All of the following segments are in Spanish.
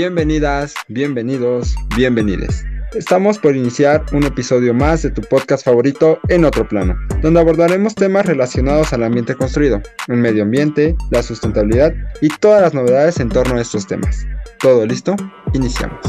Bienvenidas, bienvenidos, bienvenides. Estamos por iniciar un episodio más de tu podcast favorito en otro plano, donde abordaremos temas relacionados al ambiente construido, el medio ambiente, la sustentabilidad y todas las novedades en torno a estos temas. ¿Todo listo? Iniciamos.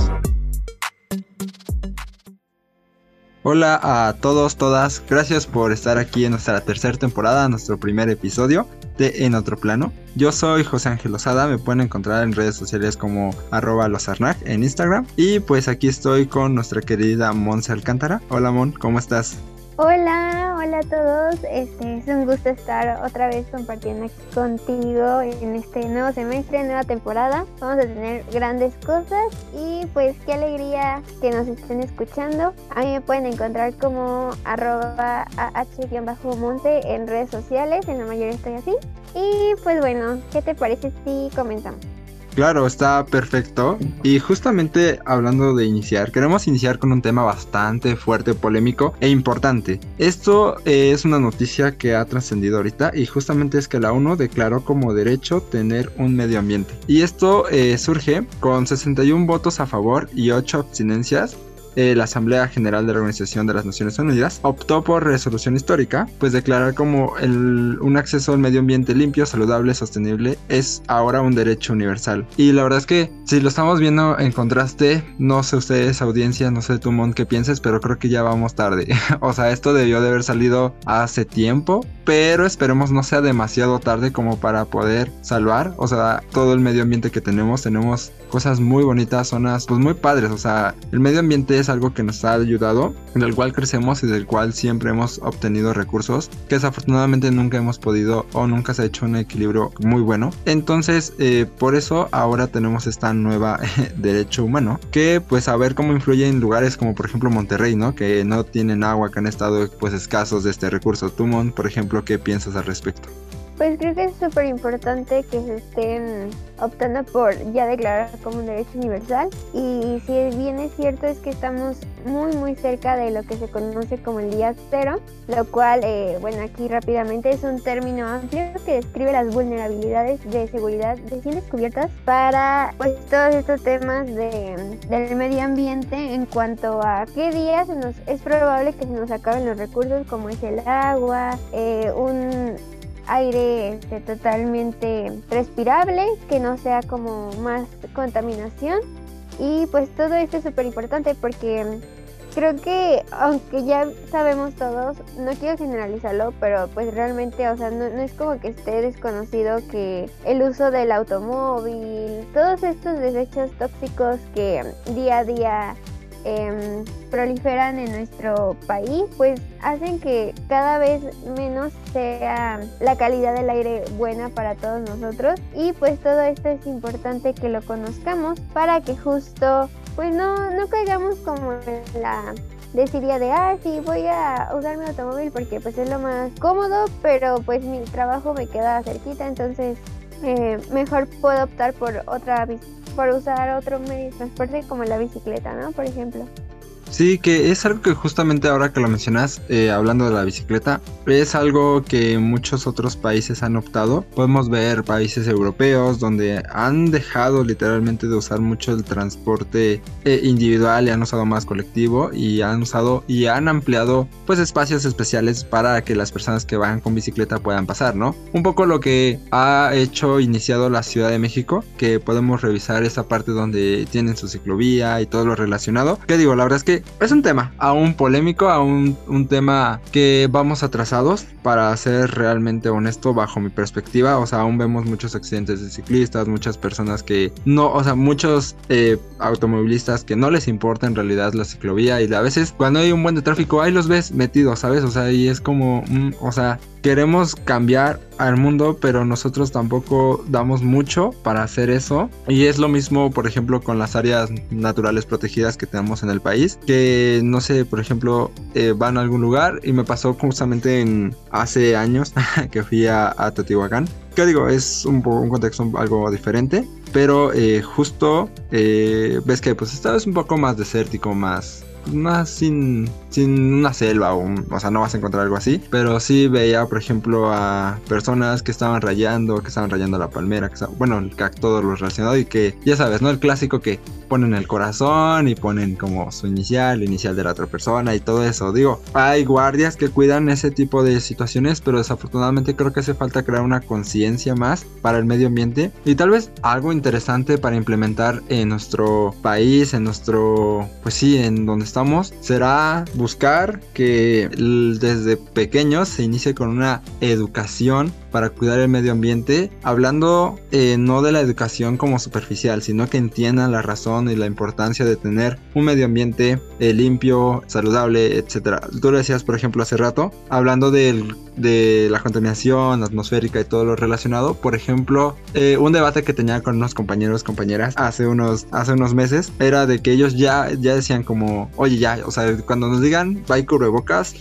Hola a todos, todas, gracias por estar aquí en nuestra tercera temporada, nuestro primer episodio de En Otro Plano. Yo soy José Ángel Osada, me pueden encontrar en redes sociales como arroba losarnag en Instagram. Y pues aquí estoy con nuestra querida Monse Alcántara. Hola Mon, ¿cómo estás? Hola, hola a todos. Este es un gusto estar otra vez compartiendo contigo en este nuevo semestre, nueva temporada. Vamos a tener grandes cosas y pues qué alegría que nos estén escuchando. A mí me pueden encontrar como arroba ah-monte en redes sociales, en la mayoría estoy así. Y pues bueno, ¿qué te parece si comenzamos? Claro, está perfecto. Y justamente hablando de iniciar, queremos iniciar con un tema bastante fuerte, polémico e importante. Esto es una noticia que ha trascendido ahorita y justamente es que la ONU declaró como derecho tener un medio ambiente. Y esto eh, surge con 61 votos a favor y 8 abstinencias eh, la Asamblea General de la Organización de las Naciones Unidas optó por resolución histórica, pues declarar como el, un acceso al medio ambiente limpio, saludable, sostenible es ahora un derecho universal. Y la verdad es que si lo estamos viendo en contraste, no sé ustedes audiencia, no sé tú Mon qué pienses, pero creo que ya vamos tarde. o sea, esto debió de haber salido hace tiempo, pero esperemos no sea demasiado tarde como para poder salvar, o sea, todo el medio ambiente que tenemos, tenemos cosas muy bonitas, zonas pues muy padres, o sea, el medio ambiente es algo que nos ha ayudado, en el cual crecemos y del cual siempre hemos obtenido recursos que desafortunadamente nunca hemos podido o nunca se ha hecho un equilibrio muy bueno. Entonces, eh, por eso ahora tenemos esta nueva derecho humano que pues a ver cómo influye en lugares como por ejemplo Monterrey, ¿no? Que no tienen agua, que han estado pues escasos de este recurso. Tumon, por ejemplo, ¿qué piensas al respecto? Pues creo que es súper importante que se estén optando por ya declarar como un derecho universal. Y si bien es cierto es que estamos muy muy cerca de lo que se conoce como el día cero, lo cual, eh, bueno, aquí rápidamente es un término amplio que describe las vulnerabilidades de seguridad recién descubiertas para pues todos estos temas de, del medio ambiente en cuanto a qué días nos, es probable que se nos acaben los recursos como es el agua, eh, un aire este, totalmente respirable, que no sea como más contaminación. Y pues todo esto es súper importante porque creo que aunque ya sabemos todos, no quiero generalizarlo, pero pues realmente, o sea, no, no, es como que esté desconocido que el uso del automóvil, todos estos desechos tóxicos que día a día Em, proliferan en nuestro país, pues hacen que cada vez menos sea la calidad del aire buena para todos nosotros. Y pues todo esto es importante que lo conozcamos para que justo pues no, no caigamos como en la deciría de, ah, sí, voy a usar mi automóvil porque pues es lo más cómodo, pero pues mi trabajo me queda cerquita, entonces eh, mejor puedo optar por otra por usar otro medio de transporte como la bicicleta, ¿no? Por ejemplo. Sí, que es algo que justamente ahora que lo mencionas, eh, hablando de la bicicleta, es algo que muchos otros países han optado. Podemos ver países europeos donde han dejado literalmente de usar mucho el transporte eh, individual y han usado más colectivo y han usado y han ampliado pues espacios especiales para que las personas que van con bicicleta puedan pasar, ¿no? Un poco lo que ha hecho iniciado la Ciudad de México, que podemos revisar esa parte donde tienen su ciclovía y todo lo relacionado. Que digo, la verdad es que es un tema aún polémico, aún un tema que vamos atrasados, para ser realmente honesto bajo mi perspectiva. O sea, aún vemos muchos accidentes de ciclistas, muchas personas que no, o sea, muchos eh, automovilistas que no les importa en realidad la ciclovía y a veces cuando hay un buen tráfico ahí los ves metidos, ¿sabes? O sea, y es como, mm, o sea, queremos cambiar al mundo, pero nosotros tampoco damos mucho para hacer eso. Y es lo mismo, por ejemplo, con las áreas naturales protegidas que tenemos en el país, que no sé, por ejemplo, eh, van a algún lugar y me pasó justamente en hace años que fui a, a Teotihuacán. Que digo, es un, un contexto algo diferente, pero eh, justo eh, ves que pues esta es un poco más desértico, más más sin, sin una selva o, o sea, no vas a encontrar algo así, pero sí veía, por ejemplo, a personas que estaban rayando, que estaban rayando la palmera, que bueno, el todo lo y que ya sabes, ¿no? El clásico que ponen el corazón y ponen como su inicial, inicial de la otra persona y todo eso. Digo, hay guardias que cuidan ese tipo de situaciones, pero desafortunadamente creo que hace falta crear una conciencia más para el medio ambiente y tal vez algo interesante para implementar en nuestro país, en nuestro, pues sí, en donde será buscar que desde pequeños se inicie con una educación para cuidar el medio ambiente, hablando eh, no de la educación como superficial, sino que entiendan la razón y la importancia de tener un medio ambiente eh, limpio, saludable, etc. Tú lo decías, por ejemplo, hace rato, hablando del, de la contaminación atmosférica y todo lo relacionado, por ejemplo, eh, un debate que tenía con unos compañeros, compañeras, hace unos, hace unos meses, era de que ellos ya, ya decían como, oye, ya, o sea, cuando nos digan, va cubrebocas,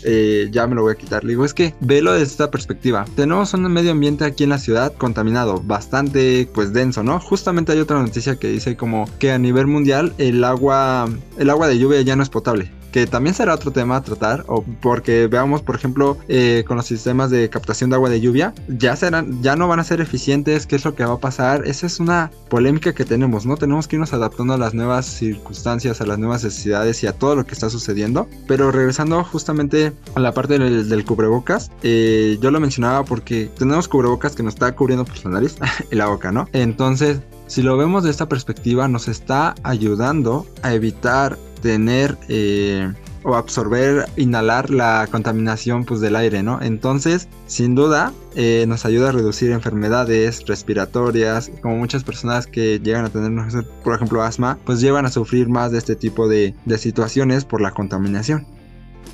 ya me lo voy a quitar. Le digo, es que velo desde esta perspectiva. Tenemos un medio ambiente aquí en la ciudad contaminado, bastante pues denso, ¿no? Justamente hay otra noticia que dice como que a nivel mundial el agua el agua de lluvia ya no es potable que también será otro tema a tratar, o porque veamos, por ejemplo, eh, con los sistemas de captación de agua de lluvia, ya serán, ya no van a ser eficientes, qué es lo que va a pasar, esa es una polémica que tenemos, ¿no? Tenemos que irnos adaptando a las nuevas circunstancias, a las nuevas necesidades y a todo lo que está sucediendo, pero regresando justamente a la parte del, cubrebocas, eh, yo lo mencionaba porque tenemos cubrebocas que nos está cubriendo por la nariz y la boca, ¿no? Entonces, si lo vemos de esta perspectiva, nos está ayudando a evitar tener eh, o absorber, inhalar la contaminación pues, del aire, ¿no? Entonces, sin duda, eh, nos ayuda a reducir enfermedades respiratorias, como muchas personas que llegan a tener, por ejemplo, asma, pues llevan a sufrir más de este tipo de situaciones por la contaminación.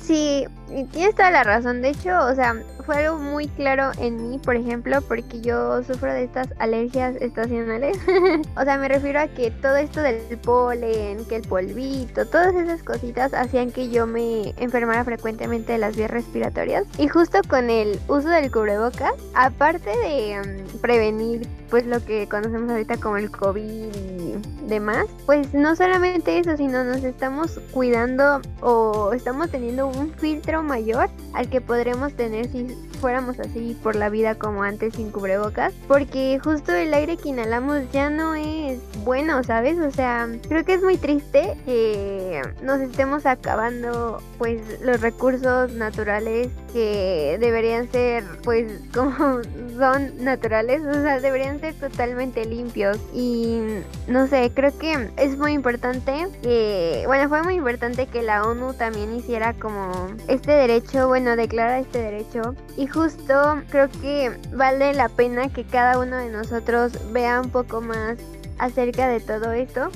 Sí, tienes toda la razón. De hecho, o sea, fue algo muy claro en mí, por ejemplo, porque yo sufro de estas alergias estacionales. o sea, me refiero a que todo esto del polen, que el polvito, todas esas cositas hacían que yo me enfermara frecuentemente de las vías respiratorias. Y justo con el uso del cubrebocas, aparte de mm, prevenir pues lo que conocemos ahorita como el COVID y demás, pues no solamente eso, sino nos estamos cuidando o estamos teniendo un filtro mayor al que podremos tener si fuéramos así por la vida como antes sin cubrebocas, porque justo el aire que inhalamos ya no es bueno, ¿sabes? O sea, creo que es muy triste que nos estemos acabando pues los recursos naturales que deberían ser pues como son naturales, o sea, deberían ser totalmente limpios y no sé, creo que es muy importante que, bueno, fue muy importante que la ONU también hiciera como este derecho, bueno, declara este derecho y justo creo que vale la pena que cada uno de nosotros vea un poco más acerca de todo esto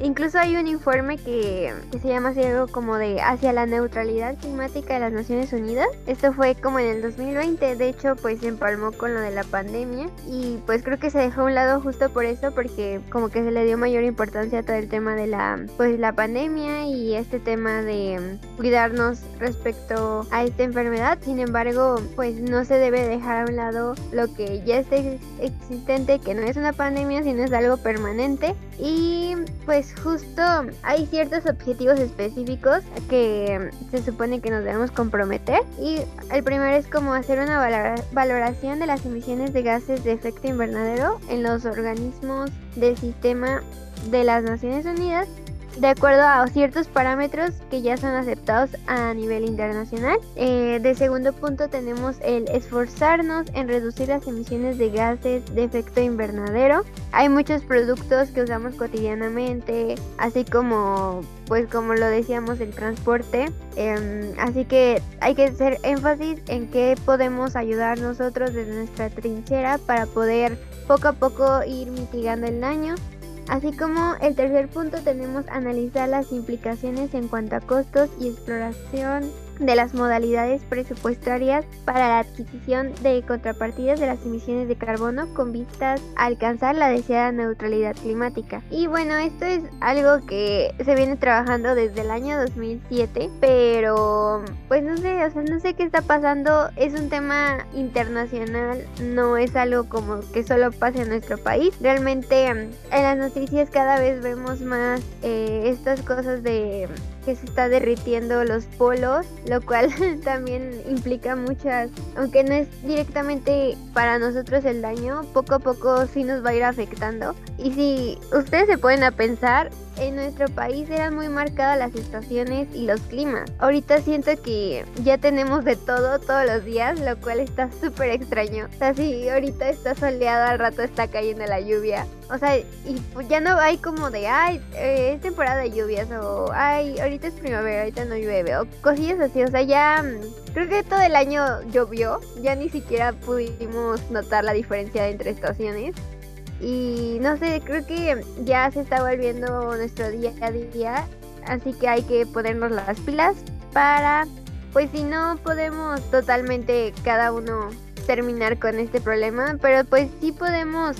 Incluso hay un informe que, se llama así algo como de hacia la neutralidad climática de las Naciones Unidas. Esto fue como en el 2020, de hecho pues se empalmó con lo de la pandemia y pues creo que se dejó a un lado justo por eso porque como que se le dio mayor importancia a todo el tema de la pues la pandemia y este tema de cuidarnos respecto a esta enfermedad. Sin embargo, pues no se debe dejar a un lado lo que ya está existente, que no es una pandemia, sino es algo permanente y pues pues justo hay ciertos objetivos específicos que se supone que nos debemos comprometer y el primero es como hacer una valoración de las emisiones de gases de efecto invernadero en los organismos del sistema de las Naciones Unidas de acuerdo a ciertos parámetros que ya son aceptados a nivel internacional. Eh, de segundo punto tenemos el esforzarnos en reducir las emisiones de gases de efecto invernadero. Hay muchos productos que usamos cotidianamente, así como pues como lo decíamos el transporte. Em, así que hay que hacer énfasis en que podemos ayudar nosotros desde nuestra trinchera para poder poco a poco ir mitigando el daño. Así como el tercer punto tenemos analizar las implicaciones en cuanto a costos y exploración de las modalidades presupuestarias para la adquisición de contrapartidas de las emisiones de carbono con vistas a alcanzar la deseada neutralidad climática. Y bueno, esto es algo que se viene trabajando desde el año 2007, pero pues no sé, o sea, no sé qué está pasando, es un tema internacional, no es algo como que solo pase en nuestro país. Realmente en las noticias cada vez vemos más eh, estas cosas de que se está derritiendo los polos, lo cual también implica muchas, aunque no es directamente para nosotros el daño, poco a poco sí nos va a ir afectando. Y si ustedes se pueden a pensar, en nuestro país eran muy marcadas las estaciones y los climas. Ahorita siento que ya tenemos de todo todos los días, lo cual está súper extraño. O sea, si ahorita está soleado, al rato está cayendo la lluvia. O sea, y pues ya no hay como de, ay, eh, es temporada de lluvias o, ay, ahorita es primavera, ahorita no llueve o cosillas así. O sea, ya mm, creo que todo el año llovió, ya ni siquiera pudimos notar la diferencia entre estaciones. Y no sé, creo que ya se está volviendo nuestro día a día. Así que hay que ponernos las pilas para, pues si no podemos totalmente cada uno terminar con este problema, pero pues sí podemos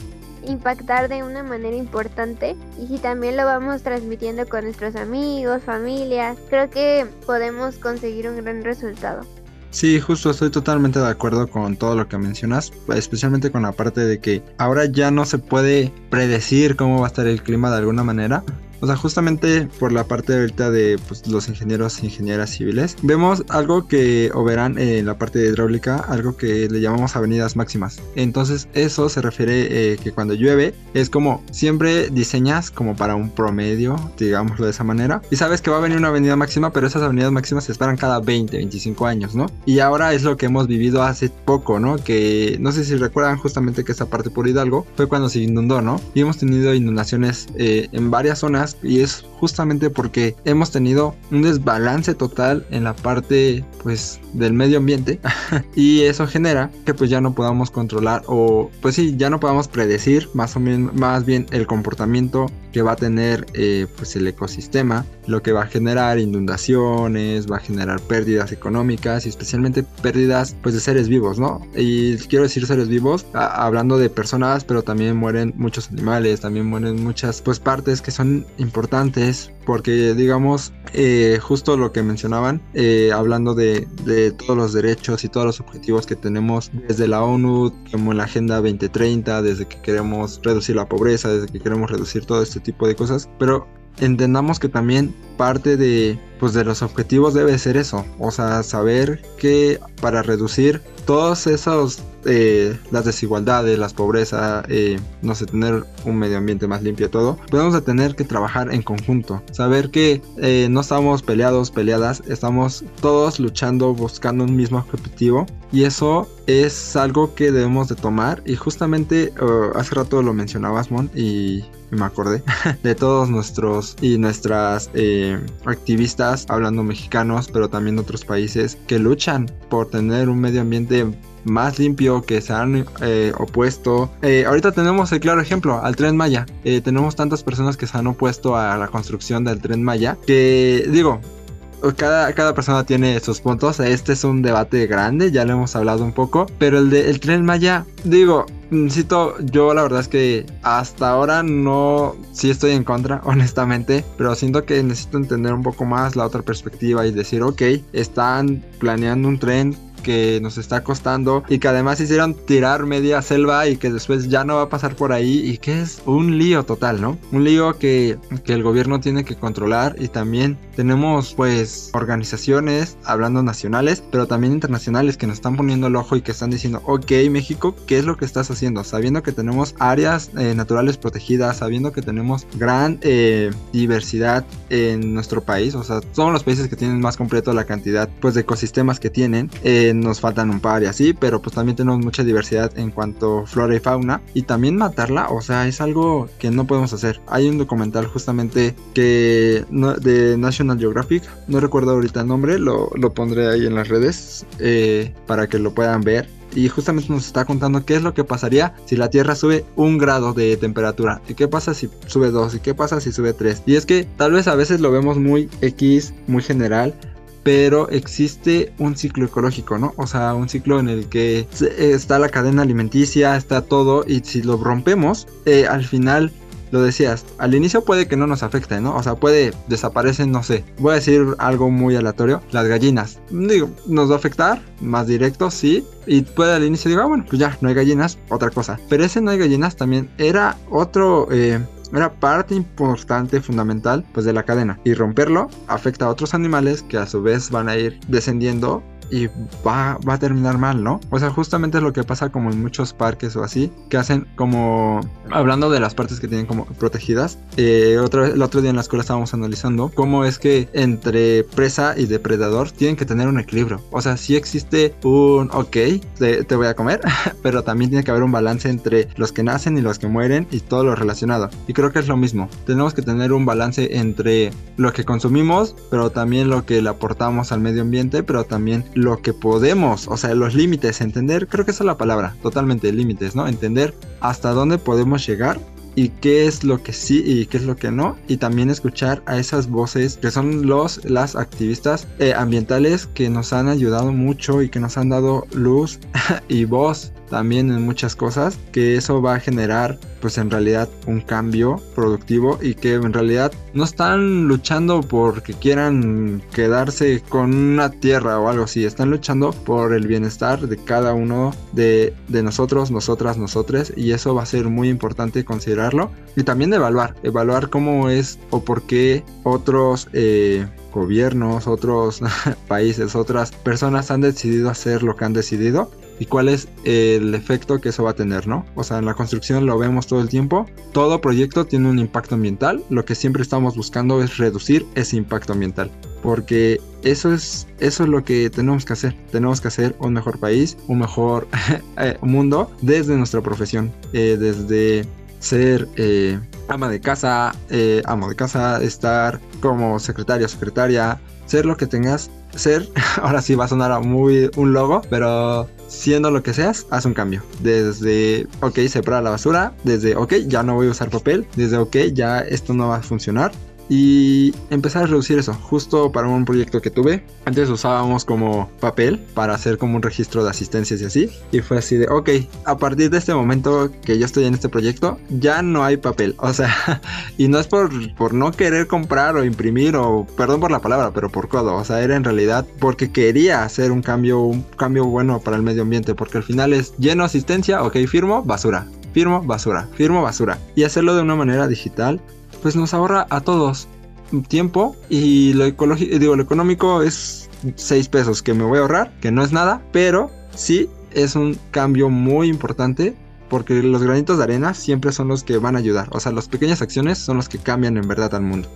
impactar de una manera importante y si también lo vamos transmitiendo con nuestros amigos, familias, creo que podemos conseguir un gran resultado. Sí, justo estoy totalmente de acuerdo con todo lo que mencionas, especialmente con la parte de que ahora ya no se puede predecir cómo va a estar el clima de alguna manera, o sea, justamente por la parte ahorita de pues, los ingenieros e ingenieras civiles, vemos algo que, o verán en la parte de hidráulica, algo que le llamamos avenidas máximas. Entonces, eso se refiere eh, que cuando llueve, es como siempre diseñas como para un promedio, digámoslo de esa manera, y sabes que va a venir una avenida máxima, pero esas avenidas máximas se esperan cada 20, 25 años, ¿no? Y ahora es lo que hemos vivido hace poco, ¿no? Que no sé si recuerdan justamente que esa parte por Hidalgo fue cuando se inundó, ¿no? Y hemos tenido inundaciones eh, en varias zonas y es justamente porque hemos tenido un desbalance total en la parte pues del medio ambiente y eso genera que pues ya no podamos controlar o pues sí ya no podamos predecir más o menos más bien el comportamiento que va a tener eh, pues el ecosistema lo que va a generar inundaciones va a generar pérdidas económicas y especialmente pérdidas pues de seres vivos no y quiero decir seres vivos hablando de personas pero también mueren muchos animales también mueren muchas pues partes que son importantes porque digamos eh, justo lo que mencionaban eh, hablando de, de, todos los derechos y todos los objetivos que tenemos desde la ONU como en la Agenda 2030 desde que queremos reducir la pobreza desde que queremos reducir todo este tipo de cosas pero entendamos que también parte de pues de los objetivos debe ser eso o sea saber que para reducir todos esos eh, las desigualdades las pobreza eh, no sé tener un medio ambiente más limpio todo podemos tener que trabajar en conjunto. Saber que eh, no estamos peleados peleadas estamos todos luchando buscando un mismo objetivo y eso es algo que debemos de tomar y justamente uh, hace rato lo mencionabas Mon y me acordé de todos nuestros y nuestras eh, activistas hablando mexicanos pero también de otros países que luchan por tener un medio ambiente más limpio que se han eh, opuesto. Eh, ahorita tenemos el claro ejemplo al tren Maya. tenemos tantas personas que se han opuesto a la construcción del tren Maya que digo, cada, cada persona tiene sus puntos. Este es un debate grande, ya lo hemos hablado un poco. Pero el de el tren Maya, digo, necesito, yo la verdad es que hasta ahora no, sí estoy en contra, honestamente, pero siento que necesito entender un poco más la otra perspectiva y decir, ok, están planeando un tren que nos está costando y que además hicieron tirar media selva y que después ya no va a pasar por ahí y que es un lío total, ¿no? Un lío que, que el gobierno tiene que controlar y también tenemos pues organizaciones, hablando nacionales, pero también internacionales que nos están poniendo el ojo y que están diciendo, ok México, ¿qué es lo que estás haciendo? Sabiendo que tenemos áreas eh, naturales protegidas, sabiendo que tenemos gran eh, diversidad en nuestro país, o sea, somos los países que tienen más completo la cantidad pues de ecosistemas que tienen. Eh, nos faltan un par y así, pero pues también tenemos mucha diversidad en cuanto flora y fauna. Y también matarla, o sea, es algo que no podemos hacer. Hay un documental justamente que de National Geographic, no recuerdo ahorita el nombre, lo, pondré ahí en las redes eh, para que lo puedan ver y justamente nos está contando qué es lo que pasaría si la Tierra sube un grado de temperatura y qué pasa si sube dos y qué pasa si sube tres. Y es que tal vez a veces lo vemos muy X, muy general, pero existe un ciclo ecológico, ¿no? O sea, un ciclo en el que está la cadena alimenticia, está todo, y si lo rompemos, eh, al final lo decías, al inicio puede que no nos afecte, ¿no? O sea, puede desaparecer, no sé. Voy a decir algo muy aleatorio. Las gallinas. Digo, nos va a afectar, más directo, sí. Y puede al inicio digo, ah, bueno, pues ya, no hay gallinas, otra cosa. Pero ese no hay gallinas también era otro, eh, era parte importante, fundamental, pues de la cadena. Y romperlo afecta a otros animales que a su vez van a ir descendiendo y va, va a terminar mal, ¿no? O sea, justamente es lo que pasa como en muchos parques o así, que hacen como, hablando de las partes que tienen como protegidas, eh, otra el otro día en la escuela estábamos analizando cómo es que entre presa y depredador tienen que tener un equilibrio. O sea, sí existe un, ok, te, te voy a comer, pero también tiene que haber un balance entre los que nacen y los que mueren y todo lo relacionado. Y creo que es lo mismo. Tenemos que tener un balance entre lo que consumimos, pero también lo que le aportamos al medio ambiente, pero también lo que podemos, o sea, los límites, entender, creo que esa es la palabra, totalmente límites, ¿no? Entender hasta dónde podemos llegar y qué es lo que sí y qué es lo que no y también escuchar a esas voces que son los las activistas eh, ambientales que nos han ayudado mucho y que nos han dado luz y voz también en muchas cosas que eso va a generar pues en realidad un cambio productivo y que en realidad no están luchando porque quieran quedarse con una tierra o algo así, están luchando por el bienestar de cada uno de, de nosotros, nosotras, nosotres y eso va a ser muy importante considerarlo y también evaluar, evaluar cómo es o por qué otros eh, gobiernos, otros países, otras personas han decidido hacer lo que han decidido y cuál es el efecto que eso va a tener, ¿no? O sea, en la construcción lo vemos todo el tiempo. Todo proyecto tiene un impacto ambiental. Lo que siempre estamos buscando es reducir ese impacto ambiental. Porque eso es, eso es lo que tenemos que hacer. Tenemos que hacer un mejor país, un mejor eh, mundo desde nuestra profesión. Eh, desde ser eh, ama de casa, amo de casa, estar como secretario, secretaria, ser lo que tengas ser, ahora sí va a sonar a muy un logo, pero siendo lo que seas, haz un cambio. Desde, ok, separa la basura, desde, ok, ya no voy a usar papel, desde, ok, ya esto no va a funcionar, y empezar a reducir eso, justo para un proyecto que tuve. Antes usábamos como papel para hacer como un registro de asistencias y así. Y fue así de, ok, a partir de este momento que yo estoy en este proyecto, ya no hay papel. O sea, y no es por, por no querer comprar o imprimir o, perdón por la palabra, pero por codo. O sea, era en realidad porque quería hacer un cambio, un cambio bueno para el medio ambiente. Porque al final es lleno asistencia, ok, firmo, basura. Firmo, basura. Firmo, basura. Y hacerlo de una manera digital pues nos ahorra a todos tiempo y lo, digo, lo económico es 6 pesos que me voy a ahorrar, que no es nada, pero sí es un cambio muy importante porque los granitos de arena siempre son los que van a ayudar, o sea, las pequeñas acciones son los que cambian en verdad al mundo.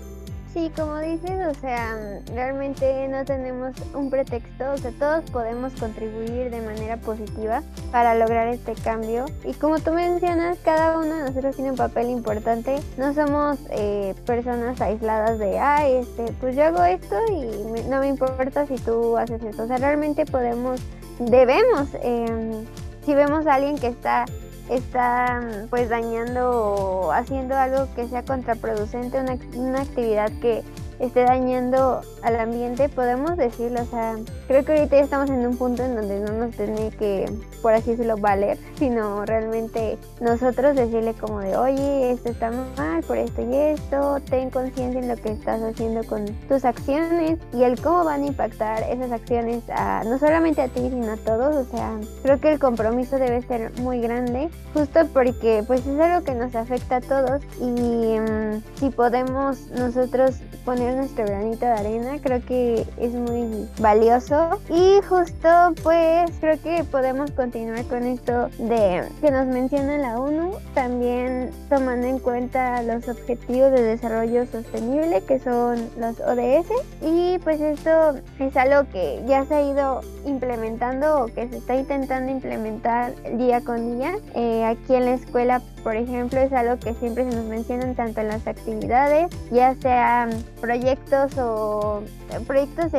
Como dices, o sea, realmente no tenemos un pretexto, o sea, todos podemos contribuir de manera positiva para lograr este cambio. Y como tú mencionas, cada uno de nosotros tiene un papel importante. No somos eh, personas aisladas de, ah, este, pues yo hago esto y no me importa si tú haces esto. O sea, realmente podemos, debemos, em, si vemos a alguien que está está pues dañando o haciendo algo que sea contraproducente, una, una actividad que esté dañando al ambiente, podemos decirlo, o sea, creo que ahorita ya estamos en un punto en donde no nos tiene que, por así decirlo, valer, sino realmente nosotros decirle como de, oye, esto está mal por esto y esto, ten conciencia en lo que estás haciendo con tus acciones y el cómo van a impactar esas acciones a, no solamente a ti, sino a todos, o sea, creo que el compromiso debe ser muy grande, justo porque pues es algo que nos afecta a todos y mm, si podemos nosotros poner nuestro granito de arena, creo que es muy valioso. Y justo pues creo que podemos continuar con esto de que nos menciona la ONU, también tomando en cuenta los objetivos de desarrollo sostenible que son los ODS. Y pues esto es algo que ya se ha ido implementando o que se está intentando implementar día con día. Eh, aquí en la escuela, por ejemplo, es algo que siempre se nos mencionan tanto en las actividades, ya sea proyectos proyectos o eh, proyectos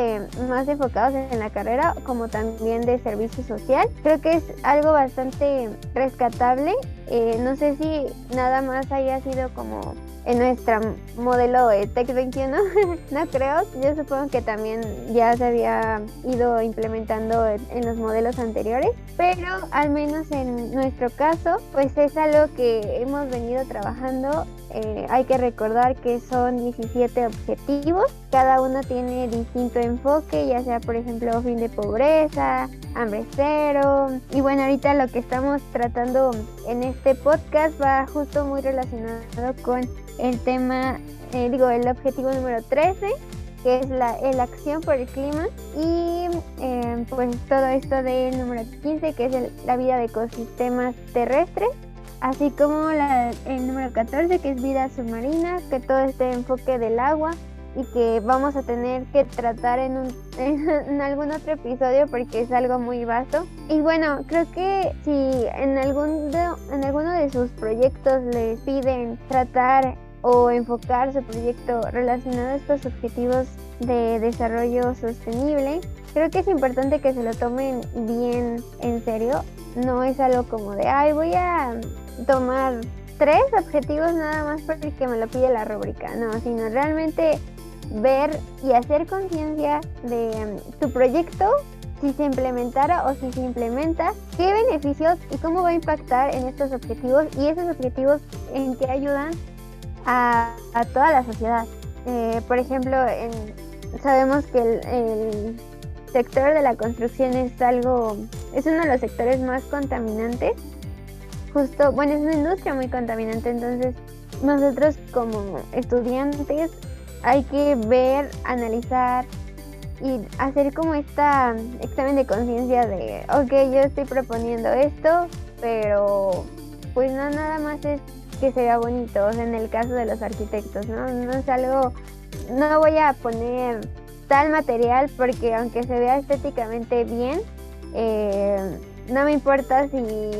más enfocados en la carrera como también de servicio social. Creo que es algo bastante rescatable. Eh, no sé si nada más haya sido como en nuestro modelo de Tech 21, no creo, yo supongo que también ya se había ido implementando en los modelos anteriores, pero al menos en nuestro caso, pues es algo que hemos venido trabajando. Eh, hay que recordar que son 17 objetivos, cada uno tiene distinto enfoque, ya sea por ejemplo fin de pobreza, hambre cero. Y bueno, ahorita lo que estamos tratando en este podcast va justo muy relacionado con el tema, eh, digo, el objetivo número 13, que es la, acción por el clima, y eh, pues todo esto del número 15, que es la vida de ecosistemas terrestres, así como el número 14, que es vida submarina, que todo este enfoque del agua, y que vamos a tener que tratar en, un, en, algún otro episodio porque es algo muy vasto. Y bueno, creo que si en, algún en alguno de sus proyectos les piden tratar o enfocar su proyecto relacionado a estos objetivos de desarrollo sostenible, creo que es importante que se lo tomen bien en serio. No es algo como de, ay, voy a tomar tres objetivos nada más porque me lo pide la rúbrica, no, sino realmente ver y hacer conciencia de mm, tu proyecto, si se implementara o si se implementa, qué beneficios y cómo va a impactar en estos objetivos y esos objetivos en qué ayudan a, toda la sociedad. Eh, por ejemplo, sabemos que el, el sector de la construcción es algo, es uno de los sectores más contaminantes. Justo, bueno, es una industria muy contaminante, entonces nosotros como estudiantes hay que ver, analizar y hacer como esta examen de conciencia de, ok, yo estoy proponiendo esto, pero pues no nada más es que sea bonito, o sea, en el caso de los arquitectos, ¿no? No es algo, no voy a poner tal material porque aunque se vea estéticamente bien, eh, no me importa si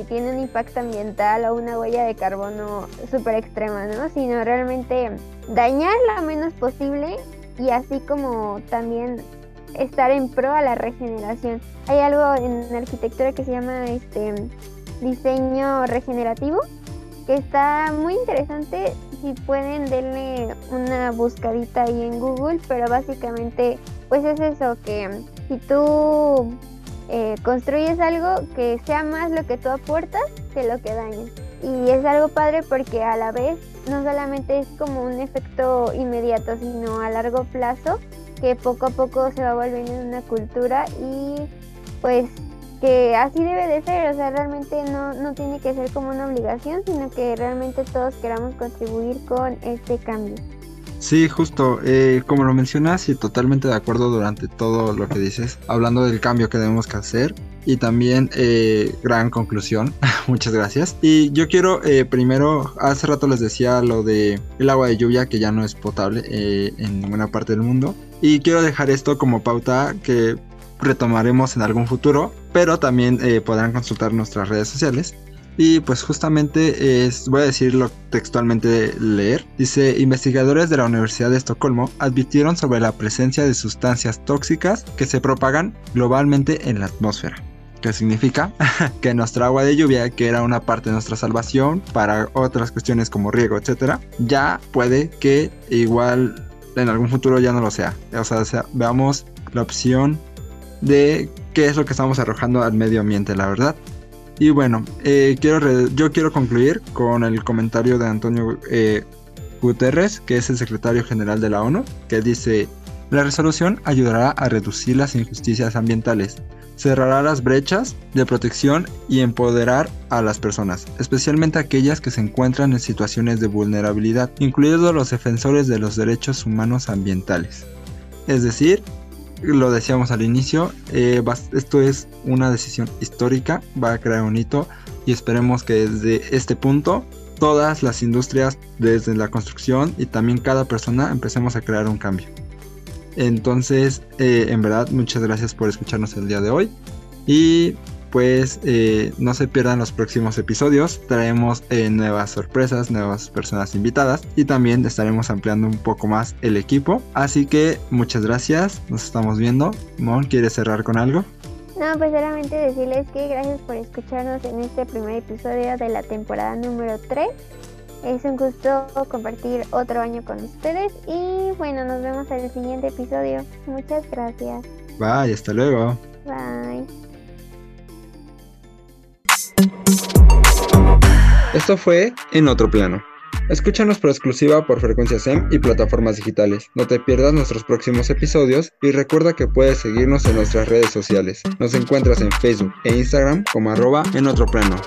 tiene un impacto ambiental o una huella de carbono súper extrema, ¿no? Sino realmente dañar lo menos posible y así como también estar en pro a la regeneración. Hay algo en arquitectura que se llama este diseño regenerativo que está muy interesante si pueden denle una buscadita ahí en Google, pero básicamente pues es eso que si tú eh, construyes algo que sea más lo que tú aportas que lo que dañas. Y es algo padre porque a la vez no solamente es como un efecto inmediato, sino a largo plazo, que poco a poco se va volviendo una cultura y pues que así debe de ser, o sea, realmente no, no tiene que ser como una obligación, sino que realmente todos queramos contribuir con este cambio. Sí, justo, eh, como lo mencionas y totalmente de acuerdo durante todo lo que dices, hablando del cambio que debemos que hacer y también eh, gran conclusión, muchas gracias. Y yo quiero eh, primero, hace rato les decía lo de el agua de lluvia que ya no es potable en ninguna parte del mundo y quiero dejar esto como pauta que retomaremos en algún futuro, pero también podrán consultar nuestras redes sociales y pues justamente es, voy a decirlo textualmente leer. Dice, investigadores de la Universidad de Estocolmo advirtieron sobre la presencia de sustancias tóxicas que se propagan globalmente en la atmósfera. ¿Qué significa? que nuestra agua de lluvia, que era una parte de nuestra salvación para otras cuestiones como riego, etcétera, ya puede que igual en algún futuro ya no lo sea. O sea, veamos la opción de qué es lo que estamos arrojando al medio ambiente, la verdad. Y bueno, eh, quiero yo quiero concluir con el comentario de Antonio eh, Guterres, que es el secretario general de la ONU, que dice, la resolución ayudará a reducir las injusticias ambientales, cerrará las brechas de protección y empoderar a las personas, especialmente aquellas que se encuentran en situaciones de vulnerabilidad, incluidos los defensores de los derechos humanos ambientales. Es decir, lo decíamos al inicio, eh, esto es una decisión histórica, va a crear un hito y esperemos que desde este punto todas las industrias, desde la construcción y también cada persona, empecemos a crear un cambio. Entonces, eh, en verdad, muchas gracias por escucharnos el día de hoy y pues eh, no se pierdan los próximos episodios. Traemos eh, nuevas sorpresas, nuevas personas invitadas y también estaremos ampliando un poco más el equipo. Así que muchas gracias, nos estamos viendo. Mon, ¿quieres cerrar con algo? No, pues solamente decirles que gracias por escucharnos en este primer episodio de la temporada número 3. Es un gusto compartir otro año con ustedes y bueno, nos vemos en el siguiente episodio. Muchas gracias. Bye, hasta luego. Bye. Esto fue En Otro Plano. Escúchanos por exclusiva por Frecuencia SEM y plataformas digitales. No te pierdas nuestros próximos episodios y recuerda que puedes seguirnos en nuestras redes sociales. Nos encuentras en Facebook e Instagram como arroba en otro plano.